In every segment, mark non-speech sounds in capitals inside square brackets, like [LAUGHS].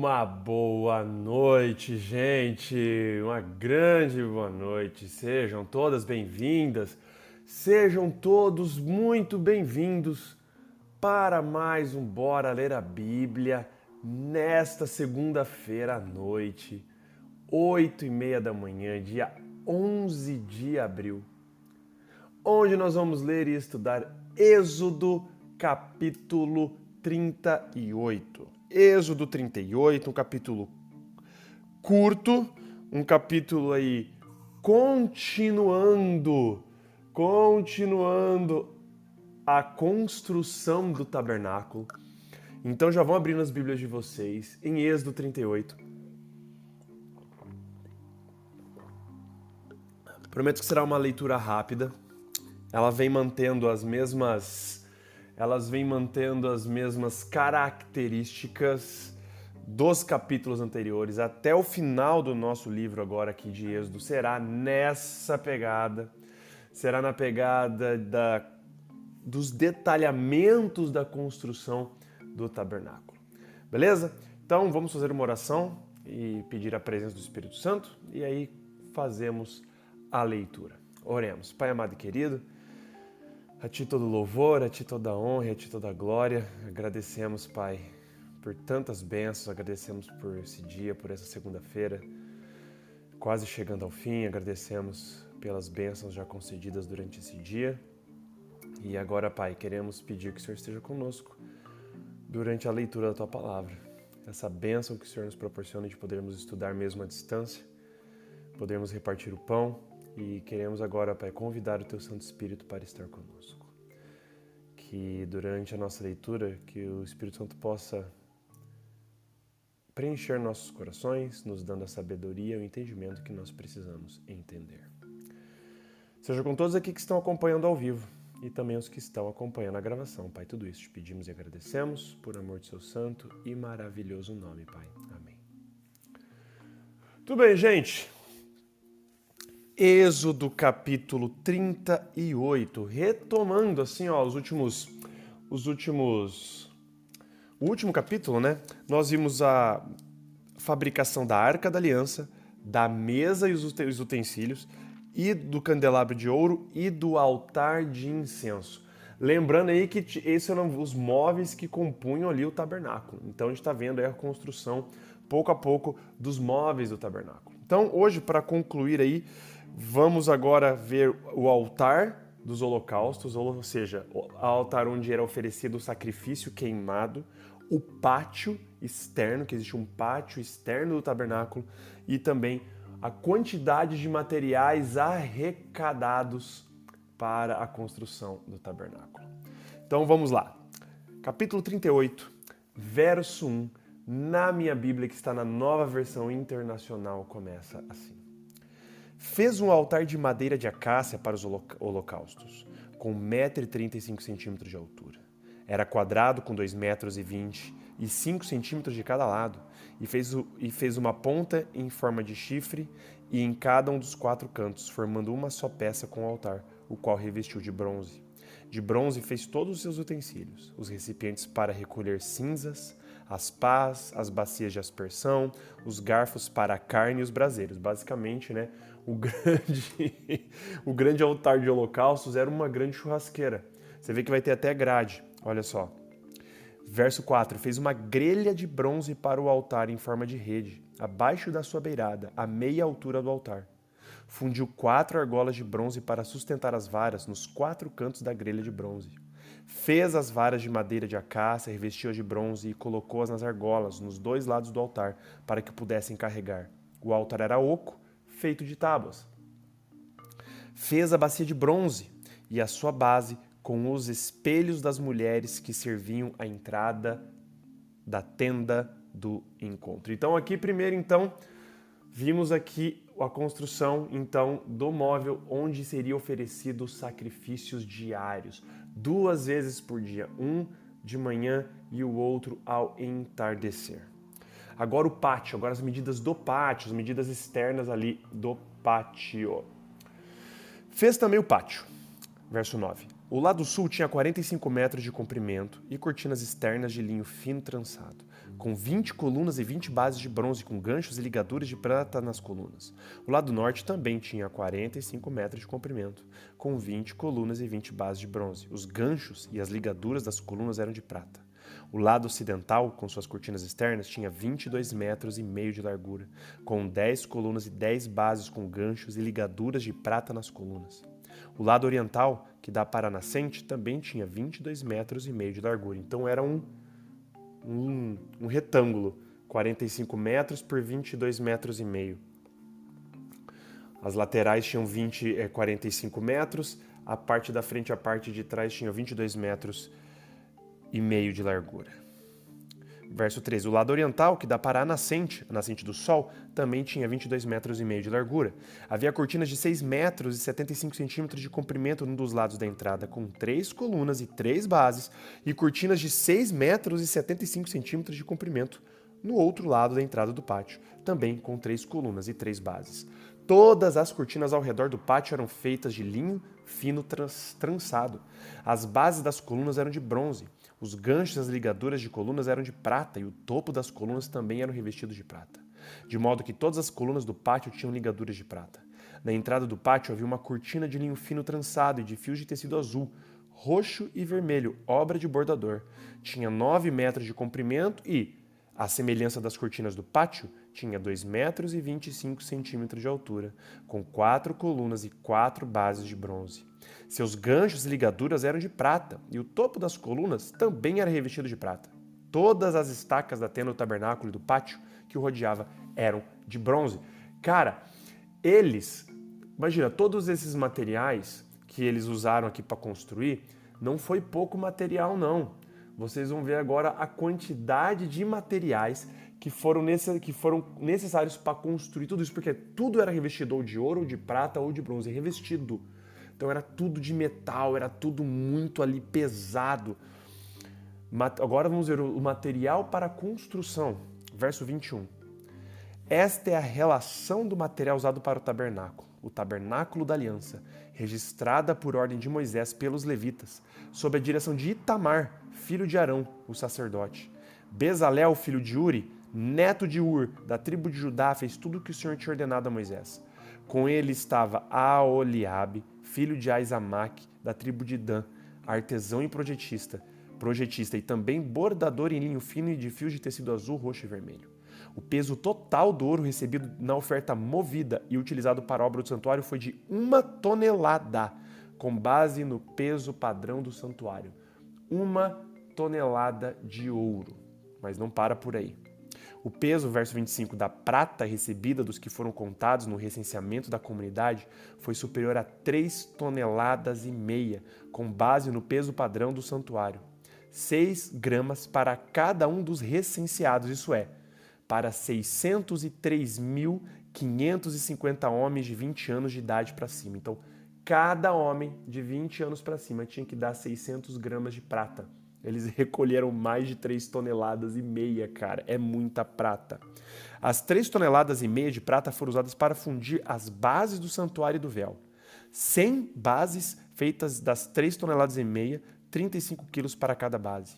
Uma boa noite, gente. Uma grande boa noite. Sejam todas bem-vindas. Sejam todos muito bem-vindos para mais um Bora Ler a Bíblia nesta segunda-feira à noite, oito e meia da manhã, dia 11 de abril, onde nós vamos ler e estudar Êxodo capítulo 38. Êxodo 38, um capítulo curto, um capítulo aí continuando, continuando a construção do tabernáculo. Então já vão abrindo as Bíblias de vocês em Êxodo 38. Prometo que será uma leitura rápida. Ela vem mantendo as mesmas elas vêm mantendo as mesmas características dos capítulos anteriores até o final do nosso livro agora aqui de Êxodo será nessa pegada, será na pegada da, dos detalhamentos da construção do tabernáculo. Beleza? Então vamos fazer uma oração e pedir a presença do Espírito Santo e aí fazemos a leitura. Oremos. Pai amado e querido, a Ti todo louvor, a Ti toda honra, a Ti toda glória. Agradecemos, Pai, por tantas bênçãos, agradecemos por esse dia, por essa segunda-feira, quase chegando ao fim. Agradecemos pelas bênçãos já concedidas durante esse dia. E agora, Pai, queremos pedir que o Senhor esteja conosco durante a leitura da Tua palavra. Essa bênção que o Senhor nos proporciona de podermos estudar mesmo à distância, podermos repartir o pão e queremos agora, Pai, convidar o Teu Santo Espírito para estar conosco. Que durante a nossa leitura, que o Espírito Santo possa preencher nossos corações, nos dando a sabedoria e o entendimento que nós precisamos entender. Seja com todos aqui que estão acompanhando ao vivo e também os que estão acompanhando a gravação. Pai, tudo isso te pedimos e agradecemos por amor de seu santo e maravilhoso nome, Pai. Amém. Tudo bem, gente? Êxodo capítulo 38, retomando assim, ó, os últimos os últimos o último capítulo, né? Nós vimos a fabricação da Arca da Aliança, da mesa e os utensílios e do candelabro de ouro e do altar de incenso. Lembrando aí que esses eram os móveis que compunham ali o tabernáculo. Então a gente está vendo aí a construção pouco a pouco dos móveis do tabernáculo. Então hoje para concluir aí Vamos agora ver o altar dos holocaustos, ou seja, o altar onde era oferecido o sacrifício queimado, o pátio externo, que existe um pátio externo do tabernáculo, e também a quantidade de materiais arrecadados para a construção do tabernáculo. Então vamos lá. Capítulo 38, verso 1, na minha Bíblia, que está na nova versão internacional, começa assim. Fez um altar de madeira de acácia para os holocaustos, com 1,35m de altura. Era quadrado com 2,20 metros e 5 centímetros de cada lado, e fez, e fez uma ponta em forma de chifre e em cada um dos quatro cantos, formando uma só peça com o altar, o qual revestiu de bronze. De bronze fez todos os seus utensílios, os recipientes para recolher cinzas, as pás, as bacias de aspersão, os garfos para a carne e os braseiros. Basicamente, né, o grande, [LAUGHS] o grande altar de holocaustos era uma grande churrasqueira. Você vê que vai ter até grade. Olha só. Verso 4: Fez uma grelha de bronze para o altar em forma de rede, abaixo da sua beirada, a meia altura do altar. Fundiu quatro argolas de bronze para sustentar as varas nos quatro cantos da grelha de bronze. Fez as varas de madeira de acácia, revestiu-as de bronze e colocou-as nas argolas, nos dois lados do altar, para que pudessem carregar. O altar era oco, feito de tábuas. Fez a bacia de bronze e a sua base com os espelhos das mulheres que serviam à entrada da tenda do encontro. Então aqui primeiro então vimos aqui a construção então do móvel onde seria oferecido sacrifícios diários, duas vezes por dia, um de manhã e o outro ao entardecer. Agora o pátio, agora as medidas do pátio, as medidas externas ali do pátio. Fez também o pátio. Verso 9. O lado sul tinha 45 metros de comprimento e cortinas externas de linho fino trançado, com 20 colunas e 20 bases de bronze com ganchos e ligaduras de prata nas colunas. O lado norte também tinha 45 metros de comprimento, com 20 colunas e 20 bases de bronze. Os ganchos e as ligaduras das colunas eram de prata. O lado ocidental, com suas cortinas externas, tinha 22 metros e meio de largura, com 10 colunas e 10 bases com ganchos e ligaduras de prata nas colunas. O lado oriental, que dá para a nascente, também tinha 22 metros e meio de largura. Então era um, um, um retângulo, 45 metros por 22 metros e meio. As laterais tinham 20, é, 45 metros, a parte da frente e a parte de trás tinham 22 metros e meio de largura. Verso 13. O lado oriental, que dá para a nascente, a nascente do sol, também tinha 22 metros e meio de largura. Havia cortinas de 6 metros e 75 centímetros de comprimento num dos lados da entrada, com três colunas e três bases, e cortinas de 6 metros e 75 centímetros de comprimento no outro lado da entrada do pátio, também com três colunas e três bases. Todas as cortinas ao redor do pátio eram feitas de linho fino trans trançado. As bases das colunas eram de bronze. Os ganchos e as ligaduras de colunas eram de prata e o topo das colunas também eram revestidos de prata, de modo que todas as colunas do pátio tinham ligaduras de prata. Na entrada do pátio havia uma cortina de linho fino trançado e de fios de tecido azul, roxo e vermelho, obra de bordador. Tinha 9 metros de comprimento e, à semelhança das cortinas do pátio, tinha 2 metros e 25 centímetros de altura, com quatro colunas e quatro bases de bronze. Seus ganchos e ligaduras eram de prata, e o topo das colunas também era revestido de prata. Todas as estacas da tenda do tabernáculo e do pátio que o rodeava eram de bronze. Cara, eles, imagina, todos esses materiais que eles usaram aqui para construir, não foi pouco material, não. Vocês vão ver agora a quantidade de materiais que foram, que foram necessários para construir tudo isso, porque tudo era revestido ou de ouro, ou de prata, ou de bronze, revestido. Então era tudo de metal, era tudo muito ali pesado. Agora vamos ver o material para construção, verso 21. Esta é a relação do material usado para o tabernáculo, o tabernáculo da aliança, registrada por ordem de Moisés pelos levitas, sob a direção de Itamar, filho de Arão, o sacerdote. Bezalel, filho de Uri, neto de Ur, da tribo de Judá, fez tudo o que o Senhor tinha ordenado a Moisés. Com ele estava Aoliabe, filho de Aizamac, da tribo de Dan, artesão e projetista, projetista e também bordador em linho fino e de fios de tecido azul, roxo e vermelho. O peso total do ouro recebido na oferta movida e utilizado para a obra do santuário foi de uma tonelada, com base no peso padrão do santuário. Uma tonelada de ouro. Mas não para por aí. O peso, verso 25, da prata recebida dos que foram contados no recenseamento da comunidade foi superior a 3 toneladas e meia, com base no peso padrão do santuário. 6 gramas para cada um dos recenseados, isso é, para 603.550 homens de 20 anos de idade para cima. Então, cada homem de 20 anos para cima tinha que dar 600 gramas de prata. Eles [LAUGHS] recolheram mais de 3 toneladas e meia, cara. É muita prata. As 3 toneladas e meia de prata foram usadas para fundir as bases do santuário e do véu. 100 bases feitas das 3 toneladas e meia, 35 quilos para cada base.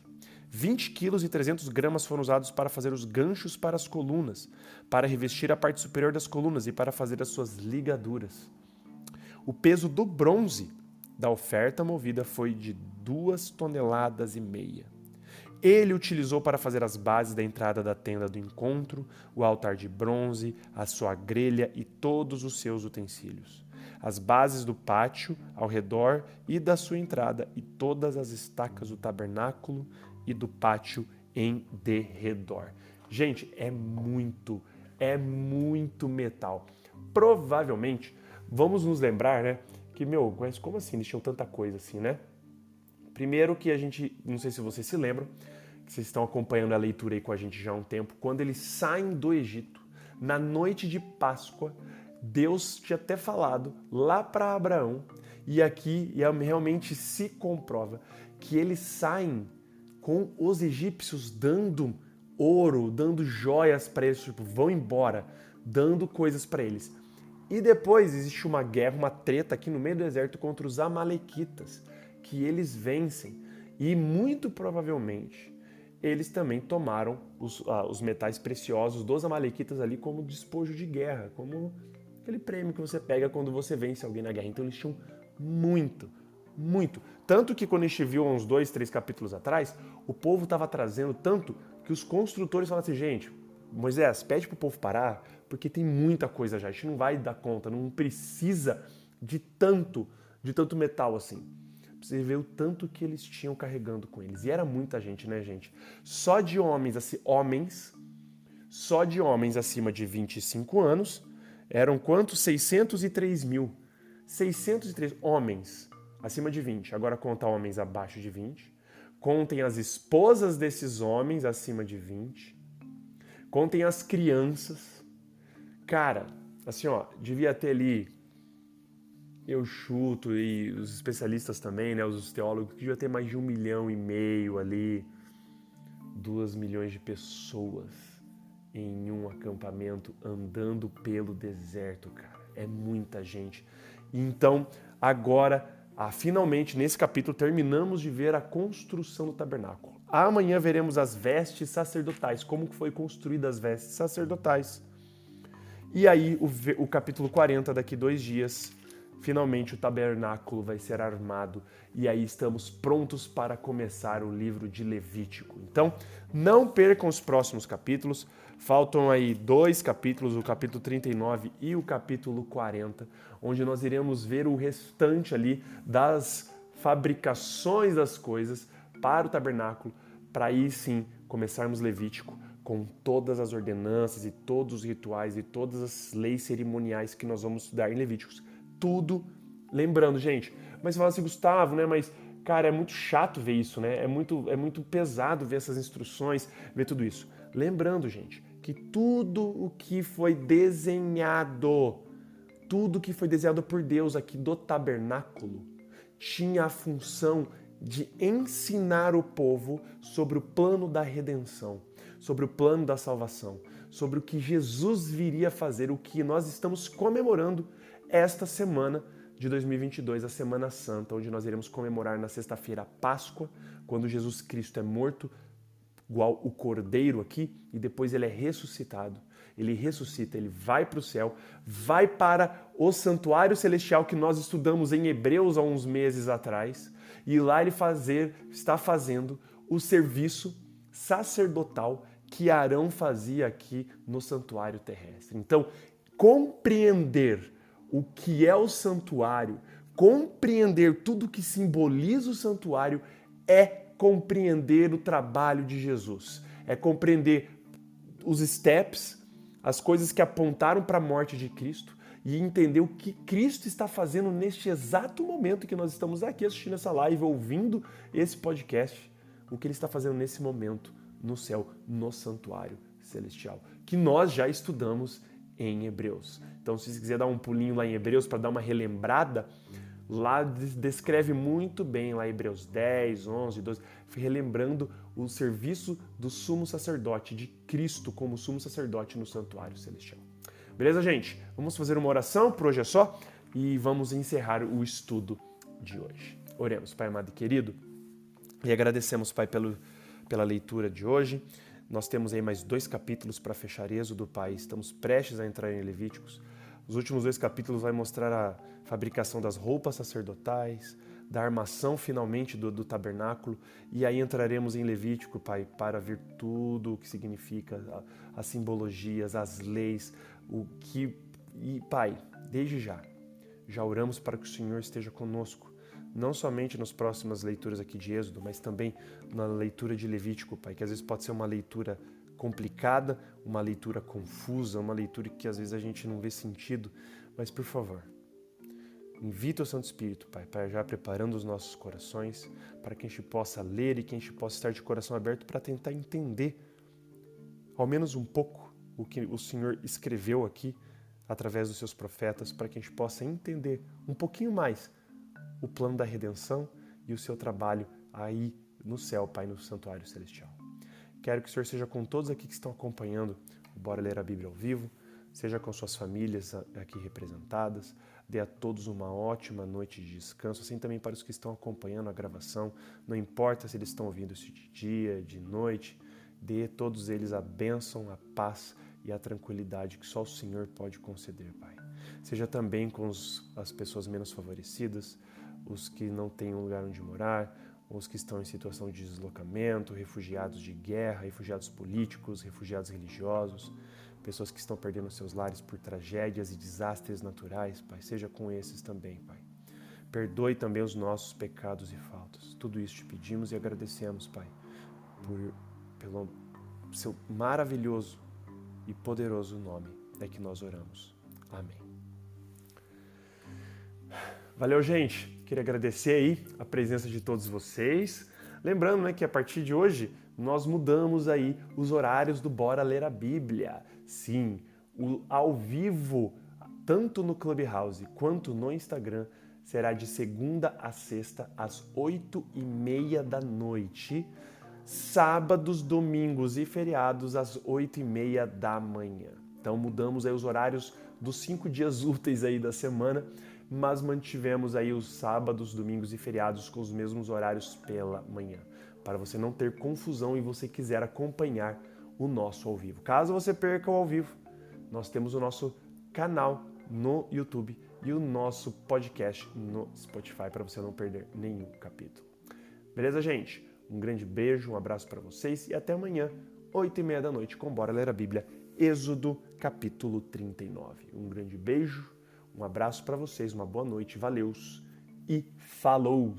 20 quilos e 300 gramas foram usados para fazer os ganchos para as colunas, para revestir a parte superior das colunas e para fazer as suas ligaduras. O peso do bronze da oferta movida foi de duas toneladas e meia. Ele utilizou para fazer as bases da entrada da tenda do encontro, o altar de bronze, a sua grelha e todos os seus utensílios, as bases do pátio ao redor e da sua entrada e todas as estacas do tabernáculo e do pátio em derredor. Gente, é muito, é muito metal. Provavelmente, vamos nos lembrar, né, que, meu, mas como assim? Tinham tanta coisa assim, né? Primeiro que a gente, não sei se vocês se lembram, que vocês estão acompanhando a leitura aí com a gente já há um tempo, quando eles saem do Egito, na noite de Páscoa, Deus tinha até falado lá para Abraão, e aqui realmente se comprova que eles saem com os egípcios dando ouro, dando joias para eles, tipo, vão embora, dando coisas para eles. E depois existe uma guerra, uma treta aqui no meio do deserto contra os amalequitas, que eles vencem. E muito provavelmente eles também tomaram os, ah, os metais preciosos dos amalequitas ali como despojo de guerra, como aquele prêmio que você pega quando você vence alguém na guerra. Então eles tinham muito, muito. Tanto que quando a gente viu uns dois, três capítulos atrás, o povo estava trazendo tanto que os construtores falaram assim, gente, Moisés, pede para o povo parar, porque tem muita coisa já, a gente não vai dar conta, não precisa de tanto, de tanto metal assim. Você vê o tanto que eles tinham carregando com eles. E era muita gente, né, gente? Só de homens, assim, homens, só de homens acima de 25 anos, eram quantos? 603 mil. 603 homens acima de 20. Agora conta homens abaixo de 20. Contem as esposas desses homens acima de 20. Contem as crianças. Cara, assim, ó, devia ter ali eu chuto, e os especialistas também, né, os teólogos, que devia ter mais de um milhão e meio ali, duas milhões de pessoas em um acampamento andando pelo deserto, cara. É muita gente. Então, agora, ah, finalmente, nesse capítulo, terminamos de ver a construção do tabernáculo. Amanhã veremos as vestes sacerdotais, como foi construídas as vestes sacerdotais. E aí, o, o capítulo 40, daqui dois dias, Finalmente o tabernáculo vai ser armado e aí estamos prontos para começar o livro de Levítico. Então, não percam os próximos capítulos. Faltam aí dois capítulos, o capítulo 39 e o capítulo 40, onde nós iremos ver o restante ali das fabricações das coisas para o tabernáculo, para aí sim começarmos Levítico com todas as ordenanças e todos os rituais e todas as leis cerimoniais que nós vamos estudar em Levíticos tudo lembrando, gente. Mas fala assim, Gustavo, né? Mas, cara, é muito chato ver isso, né? É muito, é muito pesado ver essas instruções, ver tudo isso. Lembrando, gente, que tudo o que foi desenhado, tudo que foi desenhado por Deus aqui do tabernáculo, tinha a função de ensinar o povo sobre o plano da redenção, sobre o plano da salvação, sobre o que Jesus viria fazer, o que nós estamos comemorando esta semana de 2022, a Semana Santa, onde nós iremos comemorar na sexta-feira a Páscoa, quando Jesus Cristo é morto, igual o cordeiro aqui, e depois ele é ressuscitado. Ele ressuscita, ele vai para o céu, vai para o santuário celestial que nós estudamos em Hebreus há uns meses atrás, e lá ele fazer, está fazendo o serviço sacerdotal que Arão fazia aqui no santuário terrestre. Então, compreender o que é o santuário, compreender tudo que simboliza o santuário é compreender o trabalho de Jesus, é compreender os steps, as coisas que apontaram para a morte de Cristo e entender o que Cristo está fazendo neste exato momento que nós estamos aqui assistindo essa live, ouvindo esse podcast, o que ele está fazendo nesse momento no céu, no santuário celestial, que nós já estudamos em Hebreus. Então, se você quiser dar um pulinho lá em Hebreus para dar uma relembrada, lá descreve muito bem lá Hebreus 10, 11, 12, relembrando o serviço do sumo sacerdote, de Cristo como sumo sacerdote no santuário celestial. Beleza, gente? Vamos fazer uma oração, por hoje é só, e vamos encerrar o estudo de hoje. Oremos, Pai amado e querido, e agradecemos, Pai, pelo, pela leitura de hoje. Nós temos aí mais dois capítulos para fechar Êxodo, Pai. Estamos prestes a entrar em Levíticos. Os últimos dois capítulos vai mostrar a fabricação das roupas sacerdotais, da armação finalmente do, do tabernáculo, e aí entraremos em Levítico, Pai, para ver tudo o que significa, a, as simbologias, as leis, o que. E, Pai, desde já, já oramos para que o Senhor esteja conosco não somente nas próximas leituras aqui de Êxodo, mas também na leitura de Levítico, Pai, que às vezes pode ser uma leitura complicada, uma leitura confusa, uma leitura que às vezes a gente não vê sentido, mas por favor, invita o Santo Espírito, Pai, para já preparando os nossos corações, para que a gente possa ler e que a gente possa estar de coração aberto para tentar entender, ao menos um pouco, o que o Senhor escreveu aqui através dos seus profetas, para que a gente possa entender um pouquinho mais o plano da redenção e o seu trabalho aí no céu, Pai, no santuário celestial. Quero que o Senhor seja com todos aqui que estão acompanhando o Bora Ler a Bíblia ao vivo, seja com suas famílias aqui representadas, Dê a todos uma ótima noite de descanso, assim também para os que estão acompanhando a gravação. Não importa se eles estão ouvindo isso de dia, de noite, dê a todos eles a bênção, a paz e a tranquilidade que só o Senhor pode conceder, Pai. Seja também com os, as pessoas menos favorecidas, os que não têm um lugar onde morar, os que estão em situação de deslocamento, refugiados de guerra, refugiados políticos, refugiados religiosos pessoas que estão perdendo seus lares por tragédias e desastres naturais, Pai, seja com esses também, Pai. Perdoe também os nossos pecados e faltas. Tudo isso te pedimos e agradecemos, Pai, por, pelo seu maravilhoso e poderoso nome é que nós oramos. Amém. Valeu, gente. Queria agradecer aí a presença de todos vocês. Lembrando né, que a partir de hoje nós mudamos aí os horários do Bora Ler a Bíblia. Sim, o ao vivo, tanto no Clubhouse quanto no Instagram, será de segunda a sexta, às oito e meia da noite. Sábados, domingos e feriados, às oito e meia da manhã. Então mudamos aí os horários dos cinco dias [LAUGHS] úteis aí da semana, mas mantivemos aí os sábados, domingos e feriados com os mesmos horários pela manhã, para você não ter confusão e você quiser acompanhar o nosso ao vivo. Caso você perca o ao vivo, nós temos o nosso canal no YouTube e o nosso podcast no Spotify para você não perder nenhum capítulo. Beleza, gente? Um grande beijo, um abraço para vocês e até amanhã, 8 e meia da noite, com Bora Ler a Bíblia, Êxodo capítulo 39. Um grande beijo, um abraço para vocês, uma boa noite, valeus e falou!